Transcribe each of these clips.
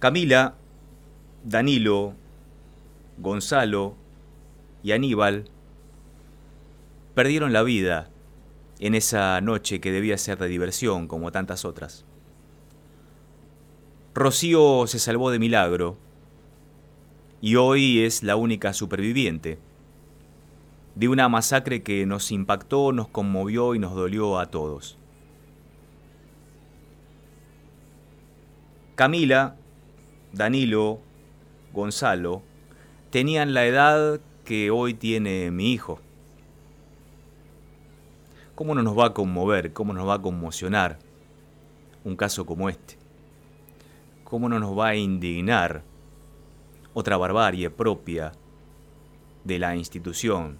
Camila, Danilo, Gonzalo y Aníbal perdieron la vida en esa noche que debía ser de diversión como tantas otras. Rocío se salvó de milagro y hoy es la única superviviente de una masacre que nos impactó, nos conmovió y nos dolió a todos. Camila, Danilo, Gonzalo tenían la edad que hoy tiene mi hijo. ¿Cómo no nos va a conmover, cómo nos va a conmocionar un caso como este? ¿Cómo no nos va a indignar otra barbarie propia de la institución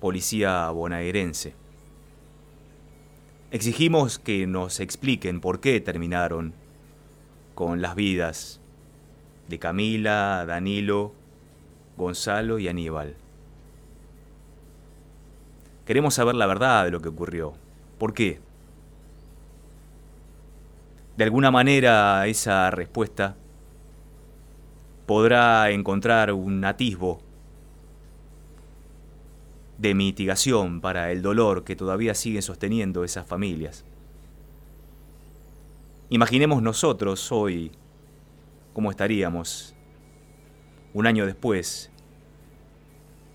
policía bonaerense? Exigimos que nos expliquen por qué terminaron con las vidas de Camila, Danilo, Gonzalo y Aníbal. Queremos saber la verdad de lo que ocurrió. ¿Por qué? De alguna manera esa respuesta podrá encontrar un atisbo de mitigación para el dolor que todavía siguen sosteniendo esas familias. Imaginemos nosotros hoy cómo estaríamos un año después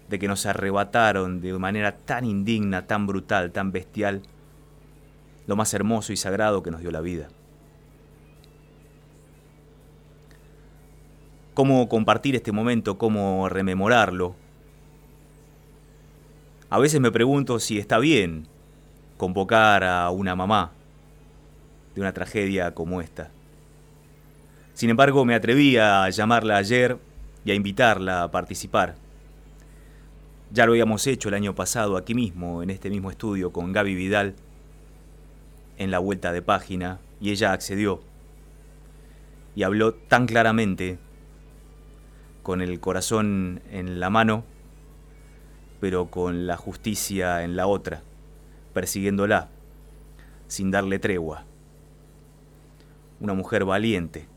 de que nos arrebataron de manera tan indigna, tan brutal, tan bestial, lo más hermoso y sagrado que nos dio la vida. Cómo compartir este momento, cómo rememorarlo. A veces me pregunto si está bien convocar a una mamá de una tragedia como esta. Sin embargo, me atreví a llamarla ayer y a invitarla a participar. Ya lo habíamos hecho el año pasado aquí mismo, en este mismo estudio, con Gaby Vidal, en la vuelta de página, y ella accedió. Y habló tan claramente, con el corazón en la mano, pero con la justicia en la otra, persiguiéndola, sin darle tregua una mujer valiente.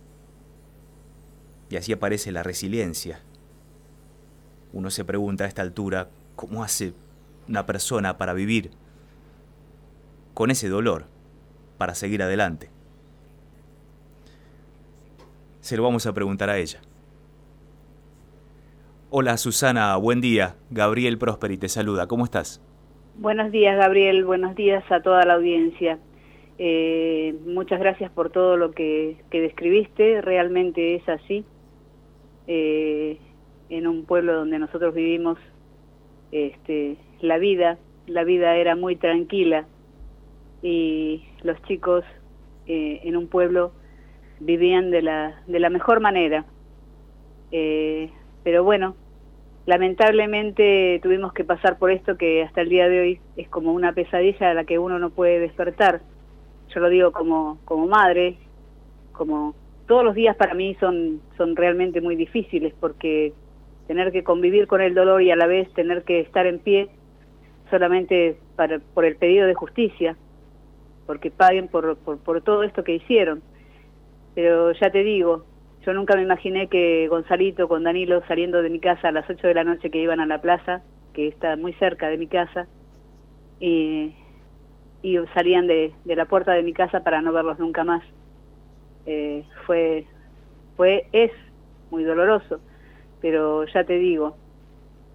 Y así aparece la resiliencia. Uno se pregunta a esta altura, ¿cómo hace una persona para vivir con ese dolor, para seguir adelante? Se lo vamos a preguntar a ella. Hola Susana, buen día. Gabriel Prosperi te saluda. ¿Cómo estás? Buenos días Gabriel, buenos días a toda la audiencia. Eh, muchas gracias por todo lo que, describiste, realmente es así. Eh, en un pueblo donde nosotros vivimos, este, la vida, la vida era muy tranquila y los chicos eh, en un pueblo vivían de la, de la mejor manera. pero bueno, lamentablemente tuvimos que pasar por esto que hasta el día de hoy es como una pesadilla a la que uno no puede despertar yo lo digo como, como madre, como todos los días para mí son, son realmente muy difíciles porque tener que convivir con el dolor y a la vez tener que estar en pie solamente para, por el pedido de justicia, porque paguen por, por, por todo esto que hicieron. Pero ya te digo, yo nunca me imaginé que Gonzalito con Danilo saliendo de mi casa a las 8 de la noche que iban a la plaza, que está muy cerca de mi casa, y y salían de, la puerta de mi casa para no verlos nunca más. Eh, fue, fue, es muy doloroso, pero ya te digo,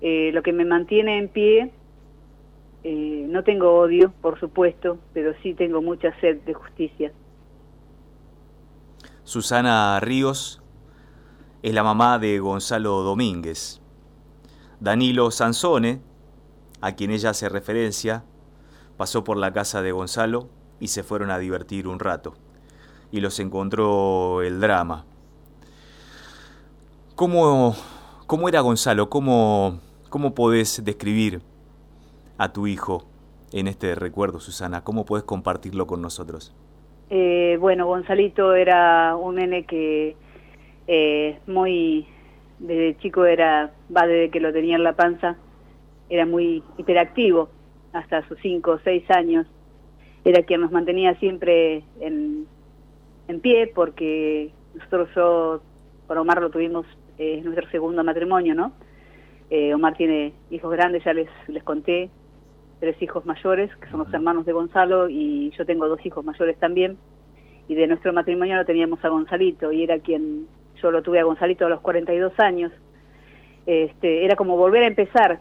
eh, lo que me mantiene en pie, eh, no tengo odio, por supuesto, pero sí tengo mucha sed de justicia. Susana Ríos es la mamá de Gonzalo Domínguez. Danilo Sansone, a quien ella hace referencia, pasó por la casa de Gonzalo y se fueron a divertir un rato. Y los encontró el drama. ¿Cómo, cómo era Gonzalo? ¿Cómo, ¿Cómo podés describir a tu hijo en este recuerdo, Susana? ¿Cómo podés compartirlo con nosotros? Eh, bueno, Gonzalito era un nene que eh, muy, desde chico era, va desde que lo tenía en la panza, era muy hiperactivo hasta sus cinco o seis años, era quien nos mantenía siempre en, en pie porque Nosotros yo, con Omar lo tuvimos, es nuestro segundo matrimonio, ¿no? Omar tiene hijos grandes, ya les, les conté, tres hijos mayores, que son los hermanos de Gonzalo, y yo tengo dos hijos mayores también. Y de nuestro matrimonio lo teníamos a Gonzalito, y era quien, yo lo tuve a Gonzalito a los 42 años. Este, era como volver a empezar.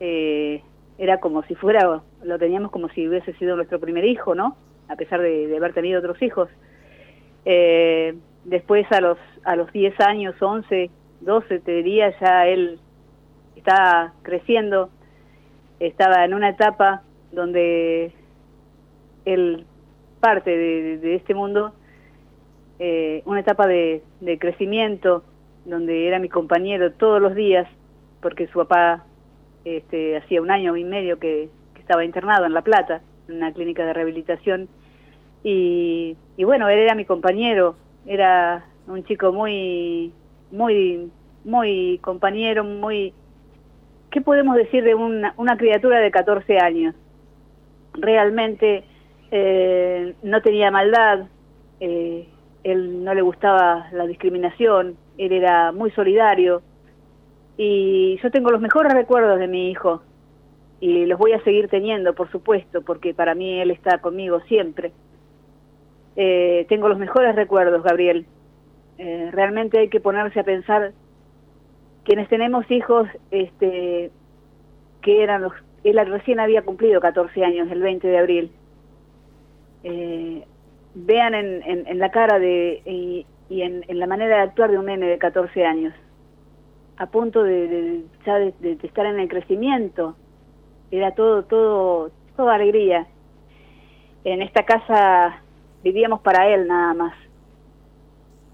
Eh, era como si fuera, lo teníamos como si hubiese sido nuestro primer hijo, ¿no? A pesar de, haber tenido otros hijos. Eh, después a los, a los 10 años, 11, 12, te diría, ya él está creciendo estaba en una etapa donde él parte de, este mundo, eh, una etapa de, crecimiento, donde era mi compañero todos los días, porque su papá este, hacía un año y medio que, estaba internado en La Plata, en una clínica de rehabilitación, y, bueno, él era mi compañero, era un chico muy, muy, muy compañero, muy ¿qué podemos decir de una, criatura de 14 años? Realmente eh, no tenía maldad, eh, él no le gustaba la discriminación, él era muy solidario y yo tengo los mejores recuerdos de mi hijo y los voy a seguir teniendo, por supuesto, porque para mí él está conmigo siempre. Eh, tengo los mejores recuerdos, Gabriel. realmente hay que ponerse a pensar quienes tenemos hijos, este, que eran los, él recién había cumplido 14 años, el 20 de abril, eh, vean en, la cara de, y, en, la manera de actuar de un nene de 14 años, a punto de, ya de, estar en el crecimiento, era todo, todo, toda alegría. En esta casa vivíamos para él nada más.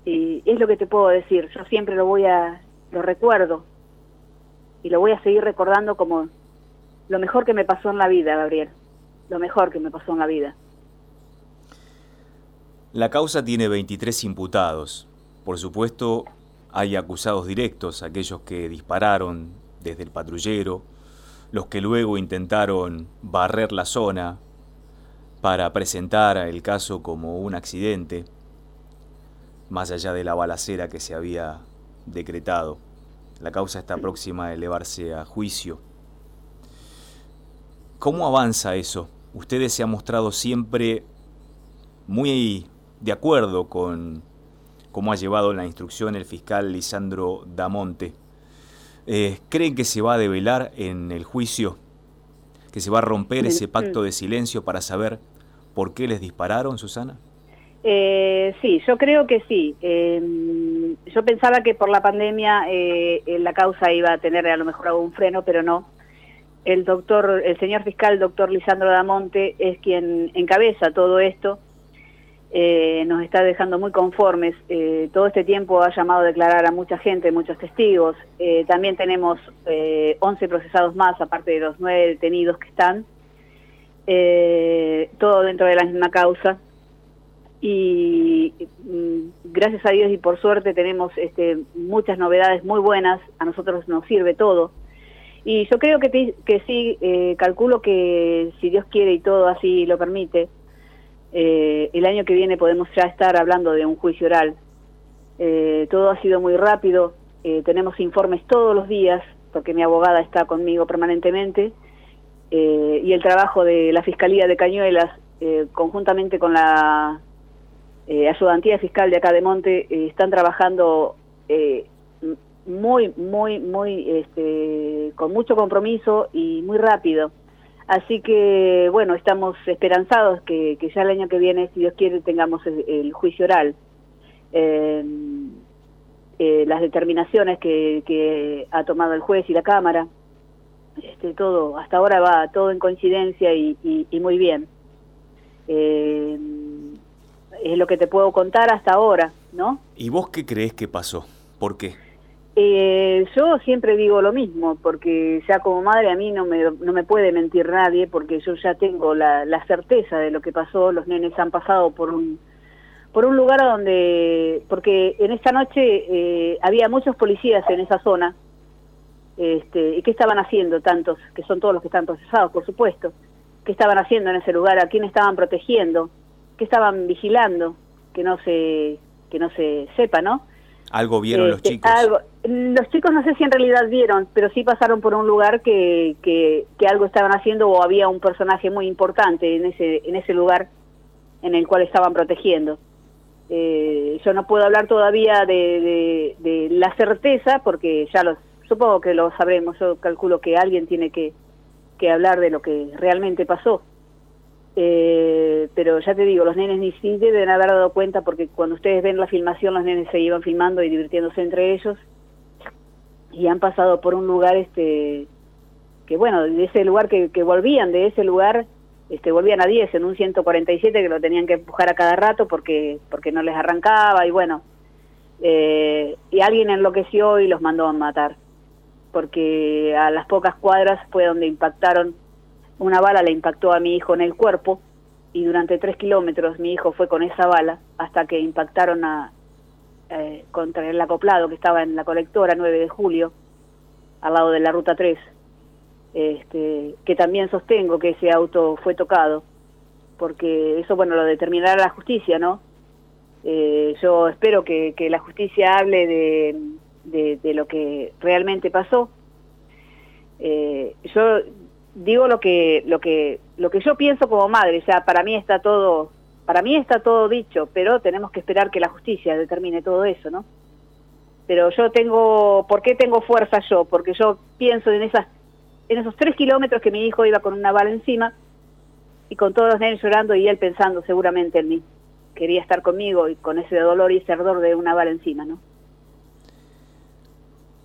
Y es lo que te puedo decir, yo siempre lo voy a, lo recuerdo y lo voy a seguir recordando como lo mejor que me pasó en la vida, Gabriel, lo mejor que me pasó en la vida. La causa tiene 23 imputados. Por supuesto, hay acusados directos, aquellos que dispararon desde el patrullero, los que luego intentaron barrer la zona para presentar el caso como un accidente, más allá de la balacera que se había decretado. La causa está próxima a elevarse a juicio. ¿Cómo avanza eso? Ustedes se han mostrado siempre muy de acuerdo con cómo ha llevado la instrucción el fiscal Lisandro Damonte. Eh, ¿Creen que se va a develar en el juicio? ¿Que se va a romper ese pacto de silencio para saber por qué les dispararon, Susana? Eh, sí, yo creo que sí. Em, yo pensaba que por la pandemia eh, la causa iba a tener a lo mejor algún freno, pero no. El doctor, el señor fiscal, doctor Lisandro Damonte, es quien encabeza todo esto. Eh, nos está dejando muy conformes. Eh, todo este tiempo ha llamado a declarar a mucha gente, muchos testigos. también tenemos 11 procesados más, aparte de los 9 detenidos que están. todo dentro de la misma causa y mm, gracias a Dios y por suerte tenemos este, muchas novedades muy buenas, a nosotros nos sirve todo. Y yo creo que, que sí, eh, calculo que si Dios quiere y todo así lo permite, eh, el año que viene podemos ya estar hablando de un juicio oral. Eh, todo ha sido muy rápido, tenemos informes todos los días, porque mi abogada está conmigo permanentemente, y el trabajo de la Fiscalía de Cañuelas, conjuntamente con la eh, ayudantía fiscal de acá de Monte eh, están trabajando eh, muy, muy, muy, este, con mucho compromiso y muy rápido. Así que, bueno, estamos esperanzados que, ya el año que viene, si Dios quiere, tengamos el, juicio oral. Em, las determinaciones que, ha tomado el juez y la Cámara, este, todo, hasta ahora va todo en coincidencia y, y muy bien. Eh, es lo que te puedo contar hasta ahora, ¿no? ¿Y vos qué crees que pasó? ¿Por qué? Eh, yo siempre digo lo mismo, porque ya como madre a mí no me, no me puede mentir nadie, porque yo ya tengo la, certeza de lo que pasó, los nenes han pasado por un, por un lugar donde, porque en esta noche eh, había muchos policías en esa zona, este, ¿y qué estaban haciendo tantos, que son todos los que están procesados, por supuesto? ¿Qué estaban haciendo en ese lugar? ¿A quién estaban protegiendo? que estaban vigilando que no se que no se sepa, ¿no? Algo vieron los Este, chicos. algo- los chicos no sé si en realidad vieron, pero sí pasaron por un lugar que, que, que algo estaban haciendo o había un personaje muy importante en ese, en ese lugar en el cual estaban protegiendo. Eh, yo no puedo hablar todavía de, de- de la certeza porque ya lo supongo que lo sabremos. Yo calculo que alguien tiene que, que hablar de lo que realmente pasó. Eh, pero ya te digo, los nenes ni sí deben haber dado cuenta porque cuando ustedes ven la filmación, los nenes se iban filmando y divirtiéndose entre ellos. Y han pasado por un lugar este que bueno, de ese lugar que, que volvían, de ese lugar este volvían a 10 en un 147 que lo tenían que empujar a cada rato porque porque no les arrancaba y bueno, eh, y alguien enloqueció y los mandó a matar porque a las pocas cuadras fue donde impactaron una bala le impactó a mi hijo en el cuerpo y durante tres kilómetros mi hijo fue con esa bala hasta que impactaron a, eh, contra el acoplado que estaba en la colectora 9 de julio, al lado de la ruta 3, este, que también sostengo que ese auto fue tocado, porque eso, bueno, lo determinará la justicia, ¿no? Eh, yo espero que, que la justicia hable de, de, de lo que realmente pasó. Eh, yo digo lo que lo que lo que yo pienso como madre, o sea, para mí está todo para mí está todo dicho, pero tenemos que esperar que la justicia determine todo eso, ¿no? Pero yo tengo, ¿por qué tengo fuerza yo? Porque yo pienso en esas en esos tres kilómetros que mi hijo iba con una bala encima y con todos los nenes llorando y él pensando seguramente en mí. Quería estar conmigo y con ese dolor y ese ardor de una bala encima, ¿no?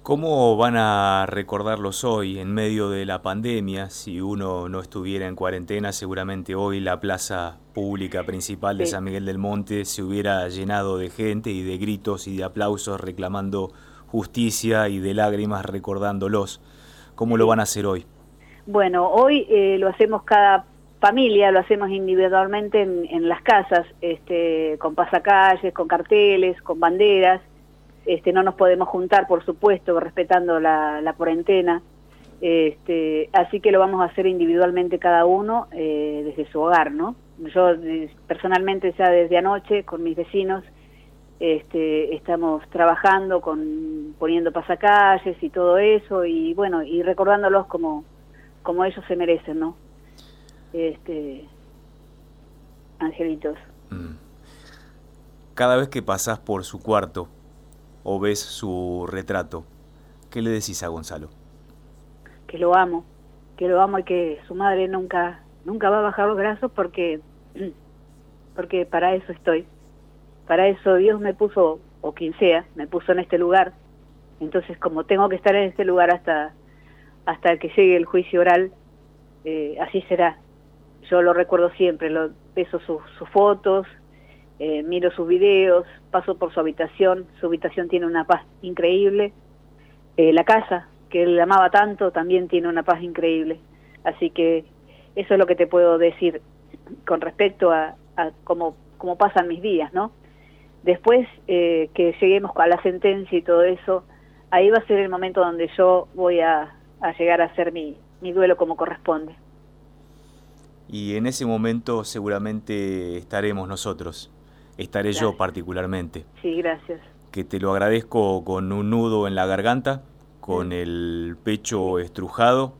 ¿Cómo van a recordarlos hoy en medio de la pandemia? Si uno no estuviera en cuarentena, seguramente hoy la plaza pública principal de Sí. San Miguel del Monte se hubiera llenado de gente y de gritos y de aplausos reclamando justicia y de lágrimas recordándolos. ¿Cómo lo van a hacer hoy? Bueno, hoy eh, lo hacemos cada familia, lo hacemos individualmente en, en las casas, este, con pasacalles, con carteles, con banderas. Este, no nos podemos juntar, por supuesto, respetando la, la cuarentena. Este, así que lo vamos a hacer individualmente cada uno eh, desde su hogar, ¿no? Yo eh, personalmente ya desde anoche con mis vecinos este, estamos trabajando con poniendo pasacalles y todo eso y bueno y recordándolos como como ellos se merecen, ¿no? Este, angelitos. Mm. Cada vez que pasás por su cuarto o ves su retrato, ¿qué le decís a Gonzalo? que lo amo, que lo amo y que su madre nunca nunca va a bajar los brazos porque porque para eso estoy. Para eso Dios me puso o quien sea, me puso en este lugar. Entonces, como tengo que estar en este lugar hasta hasta que llegue el juicio oral, eh, así será. Yo lo recuerdo siempre, lo beso sus, sus fotos, eh, miro sus videos, paso por su habitación, su habitación tiene una paz increíble. Eh, la casa, que él amaba tanto, también tiene una paz increíble. Así que eso es lo que te puedo decir con respecto a, a cómo, cómo pasan mis días, ¿no? Después eh, que lleguemos a la sentencia y todo eso, ahí va a ser el momento donde yo voy a, a llegar a hacer mi, mi duelo como corresponde. Y en ese momento seguramente estaremos nosotros, estaré yo particularmente, Sí, gracias. que te lo agradezco con un nudo en la garganta, con el pecho estrujado,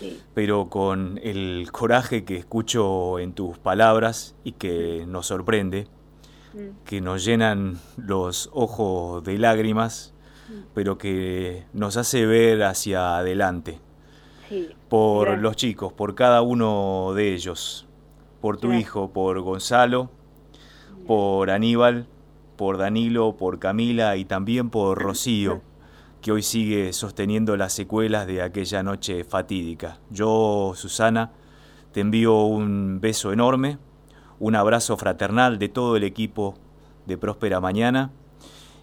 Sí, pero con el coraje que escucho en tus palabras y que nos sorprende, Mm, que nos llenan los ojos de lágrimas, mm, pero que nos hace ver hacia adelante, sí. por Gracias. los chicos, por cada uno de ellos, por tu Gracias. hijo, por Gonzalo, por Aníbal, por Danilo, por Camila y también por Rocío, que hoy sigue sosteniendo las secuelas de aquella noche fatídica. Yo, Susana, te envío un beso enorme, un abrazo fraternal de todo el equipo de Próspera Mañana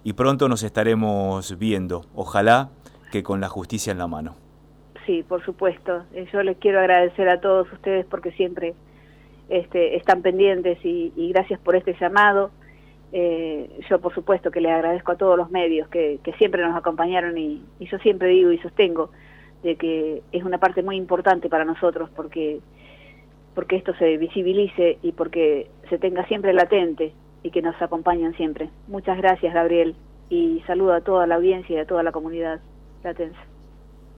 y pronto nos estaremos viendo, ojalá que con la justicia en la mano. Sí, por supuesto. Eh, Yo les quiero agradecer a todos ustedes porque siempre este, están pendientes y, y gracias por este llamado. Eh, yo, por supuesto, que les agradezco a todos los medios que, que siempre nos acompañaron y, y yo siempre digo y sostengo de que es una parte muy importante para nosotros porque porque esto se visibilice y porque se tenga siempre latente y que nos acompañan siempre. Muchas gracias, Gabriel, y saludo a toda la audiencia y a toda la comunidad platense.